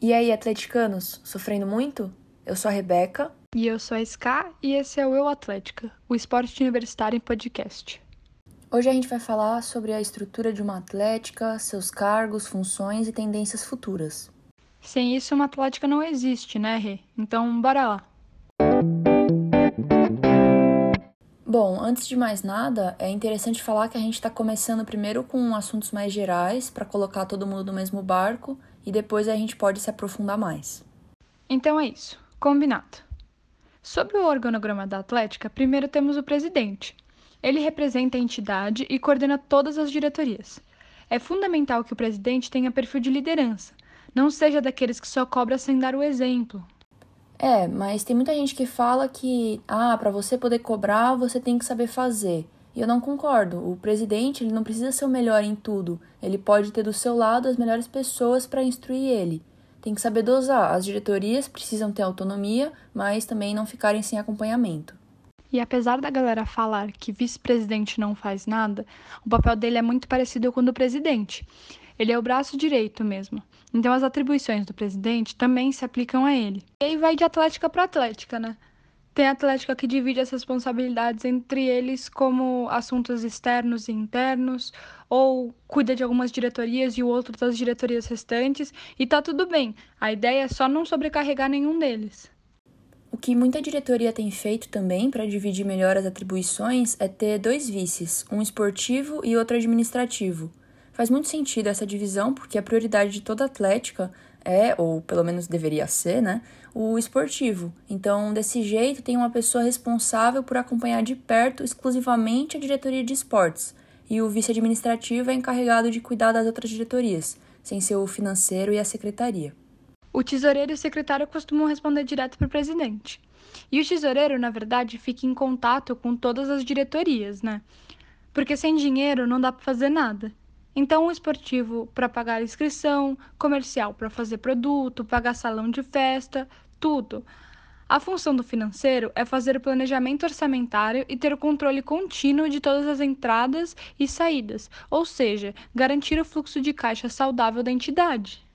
E aí, atleticanos, sofrendo muito? Eu sou a Rebeca. E eu sou a Ska, e esse é o Eu Atlética, o esporte universitário em podcast. Hoje a gente vai falar sobre a estrutura de uma atlética, seus cargos, funções e tendências futuras. Sem isso, uma atlética não existe, né, Rê? Então, bora lá. Bom, antes de mais nada, é interessante falar que a gente está começando primeiro com assuntos mais gerais, para colocar todo mundo no mesmo barco, e depois a gente pode se aprofundar mais. Então é isso, combinado. Sobre o organograma da Atlética, primeiro temos o presidente. Ele representa a entidade e coordena todas as diretorias. É fundamental que o presidente tenha perfil de liderança, não seja daqueles que só cobra sem dar o exemplo, é, mas tem muita gente que fala que, ah, para você poder cobrar, você tem que saber fazer. E eu não concordo. O presidente, ele não precisa ser o melhor em tudo. Ele pode ter do seu lado as melhores pessoas para instruir ele. Tem que saber dosar. As diretorias precisam ter autonomia, mas também não ficarem sem acompanhamento. E apesar da galera falar que vice-presidente não faz nada, o papel dele é muito parecido com o do presidente. Ele é o braço direito mesmo. Então as atribuições do presidente também se aplicam a ele. E aí vai de atlética para atlética, né? Tem a atlética que divide as responsabilidades entre eles como assuntos externos e internos, ou cuida de algumas diretorias e o outro das diretorias restantes, e tá tudo bem. A ideia é só não sobrecarregar nenhum deles. O que muita diretoria tem feito também para dividir melhor as atribuições é ter dois vices, um esportivo e outro administrativo. Faz muito sentido essa divisão, porque a prioridade de toda atlética é, ou pelo menos deveria ser, né, o esportivo. Então, desse jeito, tem uma pessoa responsável por acompanhar de perto exclusivamente a diretoria de esportes, e o vice-administrativo é encarregado de cuidar das outras diretorias, sem ser o financeiro e a secretaria. O tesoureiro e o secretário costumam responder direto para o presidente. E o tesoureiro, na verdade, fica em contato com todas as diretorias, né? Porque sem dinheiro não dá para fazer nada. Então, o esportivo para pagar inscrição, comercial para fazer produto, pagar salão de festa, tudo. A função do financeiro é fazer o planejamento orçamentário e ter o controle contínuo de todas as entradas e saídas, ou seja, garantir o fluxo de caixa saudável da entidade.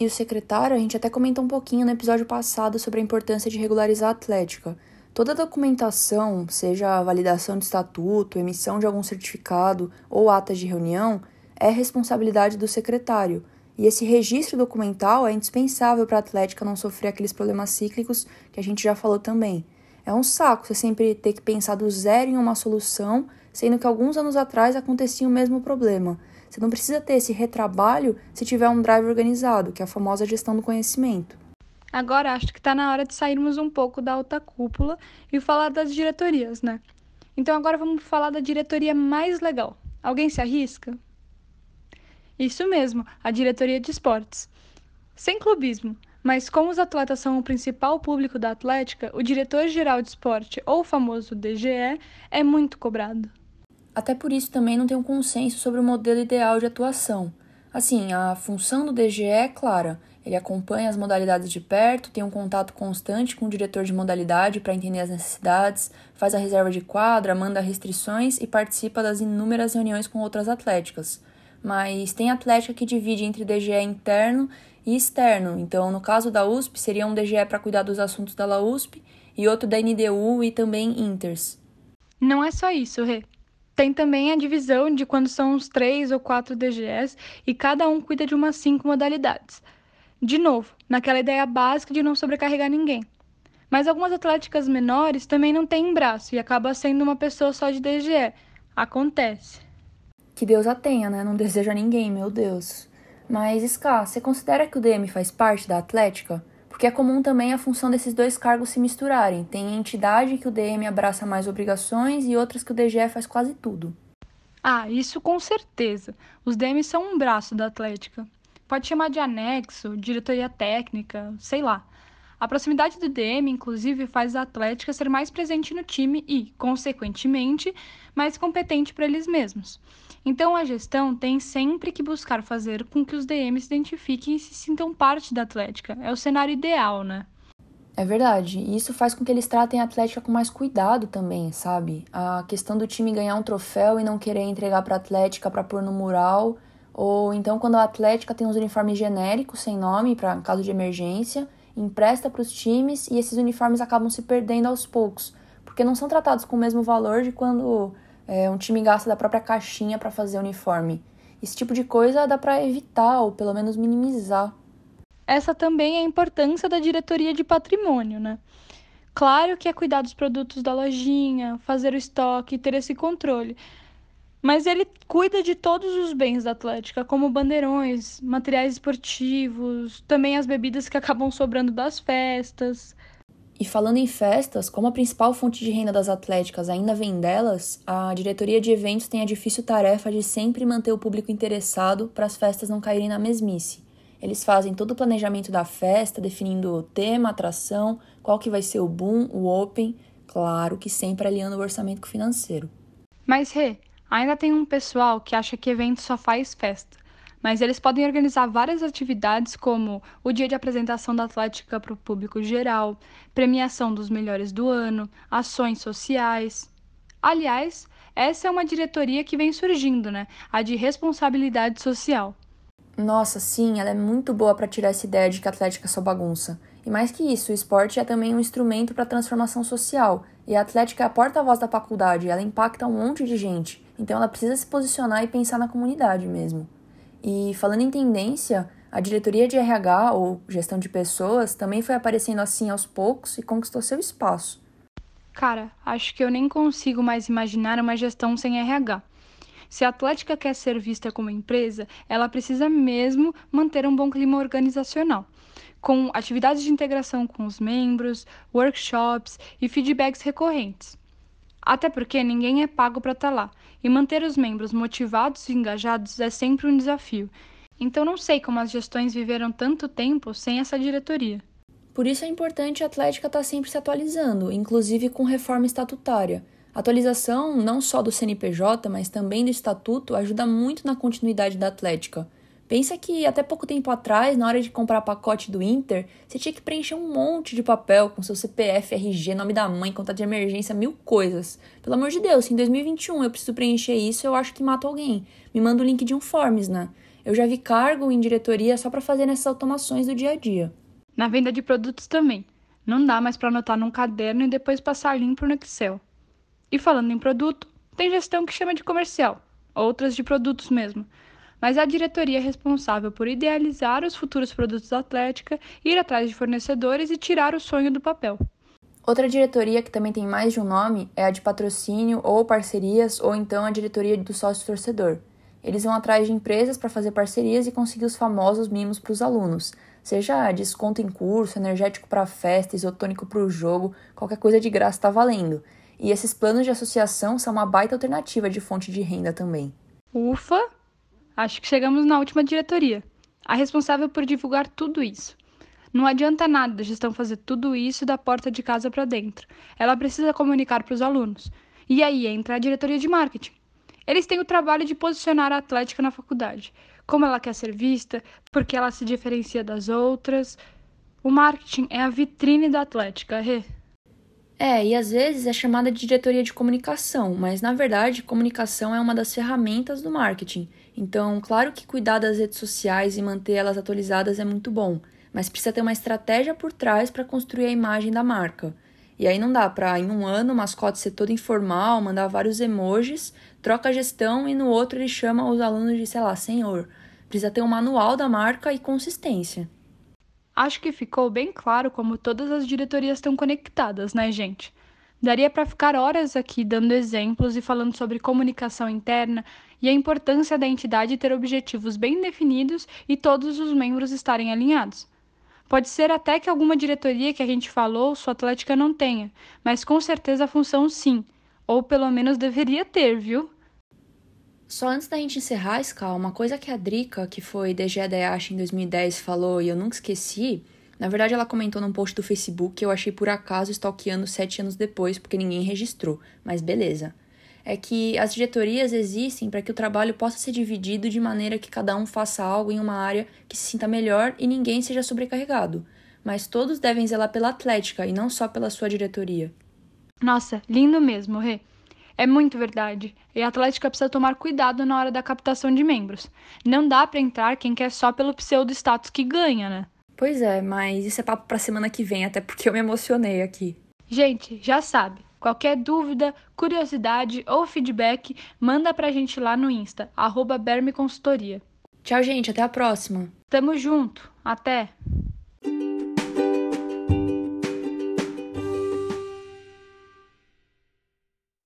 E o secretário, a gente até comentou um pouquinho no episódio passado sobre a importância de regularizar a atlética. Toda documentação, seja a validação de estatuto, emissão de algum certificado ou atas de reunião, é responsabilidade do secretário, e esse registro documental é indispensável para a Atlética não sofrer aqueles problemas cíclicos que a gente já falou também. É um saco você sempre ter que pensar do zero em uma solução, sendo que alguns anos atrás acontecia o mesmo problema. Você não precisa ter esse retrabalho se tiver um drive organizado, que é a famosa gestão do conhecimento. Agora acho que está na hora de sairmos um pouco da alta cúpula e falar das diretorias, né? Então agora vamos falar da diretoria mais legal. Alguém se arrisca? Isso mesmo, a diretoria de esportes. Sem clubismo, mas como os atletas são o principal público da Atlética, o diretor-geral de esporte, ou famoso DGE, é muito cobrado. Até por isso também não tem um consenso sobre o modelo ideal de atuação. Assim, a função do DGE é clara. Ele acompanha as modalidades de perto, tem um contato constante com o diretor de modalidade para entender as necessidades, faz a reserva de quadra, manda restrições e participa das inúmeras reuniões com outras atléticas mas tem atlética que divide entre DGE interno e externo. Então, no caso da USP, seria um DGE para cuidar dos assuntos da USP e outro da NDU e também Inters. Não é só isso, Rê. Tem também a divisão de quando são os três ou quatro DGEs e cada um cuida de umas cinco modalidades. De novo, naquela ideia básica de não sobrecarregar ninguém. Mas algumas atléticas menores também não têm braço e acaba sendo uma pessoa só de DGE. Acontece. Que Deus a tenha, né? Não desejo a ninguém, meu Deus. Mas, Ska, você considera que o DM faz parte da Atlética? Porque é comum também a função desses dois cargos se misturarem. Tem entidade que o DM abraça mais obrigações e outras que o DGE faz quase tudo. Ah, isso com certeza. Os DMs são um braço da Atlética. Pode chamar de anexo, diretoria técnica, sei lá. A proximidade do DM, inclusive, faz a Atlética ser mais presente no time e, consequentemente, mais competente para eles mesmos. Então, a gestão tem sempre que buscar fazer com que os DMs se identifiquem e se sintam parte da Atlética. É o cenário ideal, né? É verdade. E isso faz com que eles tratem a Atlética com mais cuidado também, sabe? A questão do time ganhar um troféu e não querer entregar para a Atlética para pôr no mural Ou então quando a Atlética tem uns uniformes genéricos, sem nome, para caso de emergência, empresta para os times e esses uniformes acabam se perdendo aos poucos, porque não são tratados com o mesmo valor de quando é, um time gasta da própria caixinha para fazer uniforme. Esse tipo de coisa dá para evitar ou pelo menos minimizar. Essa também é a importância da diretoria de patrimônio, né? Claro que é cuidar dos produtos da lojinha, fazer o estoque, ter esse controle. Mas ele cuida de todos os bens da Atlética, como bandeirões, materiais esportivos, também as bebidas que acabam sobrando das festas. E falando em festas, como a principal fonte de renda das atléticas ainda vem delas, a diretoria de eventos tem a difícil tarefa de sempre manter o público interessado para as festas não caírem na mesmice. Eles fazem todo o planejamento da festa, definindo o tema, a atração, qual que vai ser o boom, o open, claro que sempre alinhando o orçamento financeiro. Mas, Rê, ainda tem um pessoal que acha que evento só faz festa mas eles podem organizar várias atividades, como o dia de apresentação da Atlética para o público geral, premiação dos melhores do ano, ações sociais. Aliás, essa é uma diretoria que vem surgindo, né? A de responsabilidade social. Nossa, sim, ela é muito boa para tirar essa ideia de que a Atlética é só bagunça. E mais que isso, o esporte é também um instrumento para transformação social. E a Atlética é a porta-voz da faculdade, ela impacta um monte de gente. Então ela precisa se posicionar e pensar na comunidade mesmo. E falando em tendência, a diretoria de RH ou gestão de pessoas também foi aparecendo assim aos poucos e conquistou seu espaço. Cara, acho que eu nem consigo mais imaginar uma gestão sem RH. Se a Atlética quer ser vista como empresa, ela precisa mesmo manter um bom clima organizacional, com atividades de integração com os membros, workshops e feedbacks recorrentes. Até porque ninguém é pago para estar tá lá, e manter os membros motivados e engajados é sempre um desafio. Então não sei como as gestões viveram tanto tempo sem essa diretoria. Por isso é importante a Atlética estar tá sempre se atualizando, inclusive com reforma estatutária. A atualização não só do CNPJ, mas também do estatuto ajuda muito na continuidade da Atlética. Pensa que até pouco tempo atrás, na hora de comprar pacote do Inter, você tinha que preencher um monte de papel com seu CPF, RG, nome da mãe, conta de emergência, mil coisas. Pelo amor de Deus, se em 2021 eu preciso preencher isso, eu acho que mato alguém. Me manda o link de um Forms, né? Eu já vi cargo em diretoria só para fazer essas automações do dia a dia. Na venda de produtos também. Não dá mais para anotar num caderno e depois passar limpo no Excel. E falando em produto, tem gestão que chama de comercial, outras de produtos mesmo mas a diretoria é responsável por idealizar os futuros produtos da Atlética, ir atrás de fornecedores e tirar o sonho do papel. Outra diretoria que também tem mais de um nome é a de patrocínio ou parcerias, ou então a diretoria do sócio torcedor. Eles vão atrás de empresas para fazer parcerias e conseguir os famosos mimos para os alunos, seja desconto em curso, energético para festa, isotônico para o jogo, qualquer coisa de graça está valendo. E esses planos de associação são uma baita alternativa de fonte de renda também. Ufa! Acho que chegamos na última diretoria, a responsável por divulgar tudo isso. Não adianta nada a gestão fazer tudo isso da porta de casa para dentro. Ela precisa comunicar para os alunos. E aí entra a diretoria de marketing. Eles têm o trabalho de posicionar a Atlética na faculdade, como ela quer ser vista, porque ela se diferencia das outras. O marketing é a vitrine da Atlética, Rê. É, e às vezes é chamada de diretoria de comunicação, mas na verdade, comunicação é uma das ferramentas do marketing. Então, claro que cuidar das redes sociais e manter elas atualizadas é muito bom, mas precisa ter uma estratégia por trás para construir a imagem da marca. E aí não dá para, em um ano, o mascote ser todo informal, mandar vários emojis, troca a gestão e no outro ele chama os alunos de, sei lá, senhor. Precisa ter um manual da marca e consistência. Acho que ficou bem claro como todas as diretorias estão conectadas, né, gente? Daria para ficar horas aqui dando exemplos e falando sobre comunicação interna e a importância da entidade ter objetivos bem definidos e todos os membros estarem alinhados. Pode ser até que alguma diretoria que a gente falou, sua atlética não tenha, mas com certeza a função sim, ou pelo menos deveria ter, viu? Só antes da gente encerrar, Ska, uma coisa que a Drica, que foi DG Dayashi em 2010, falou e eu nunca esqueci, na verdade ela comentou num post do Facebook que eu achei por acaso stalkeando sete anos depois, porque ninguém registrou, mas beleza. É que as diretorias existem para que o trabalho possa ser dividido de maneira que cada um faça algo em uma área que se sinta melhor e ninguém seja sobrecarregado. Mas todos devem zelar pela atlética e não só pela sua diretoria. Nossa, lindo mesmo, Rê. É muito verdade. E a Atlética precisa tomar cuidado na hora da captação de membros. Não dá para entrar quem quer só pelo pseudo status que ganha, né? Pois é, mas isso é papo pra semana que vem, até porque eu me emocionei aqui. Gente, já sabe. Qualquer dúvida, curiosidade ou feedback, manda pra gente lá no Insta, arroba Berme Consultoria. Tchau, gente. Até a próxima. Tamo junto. Até!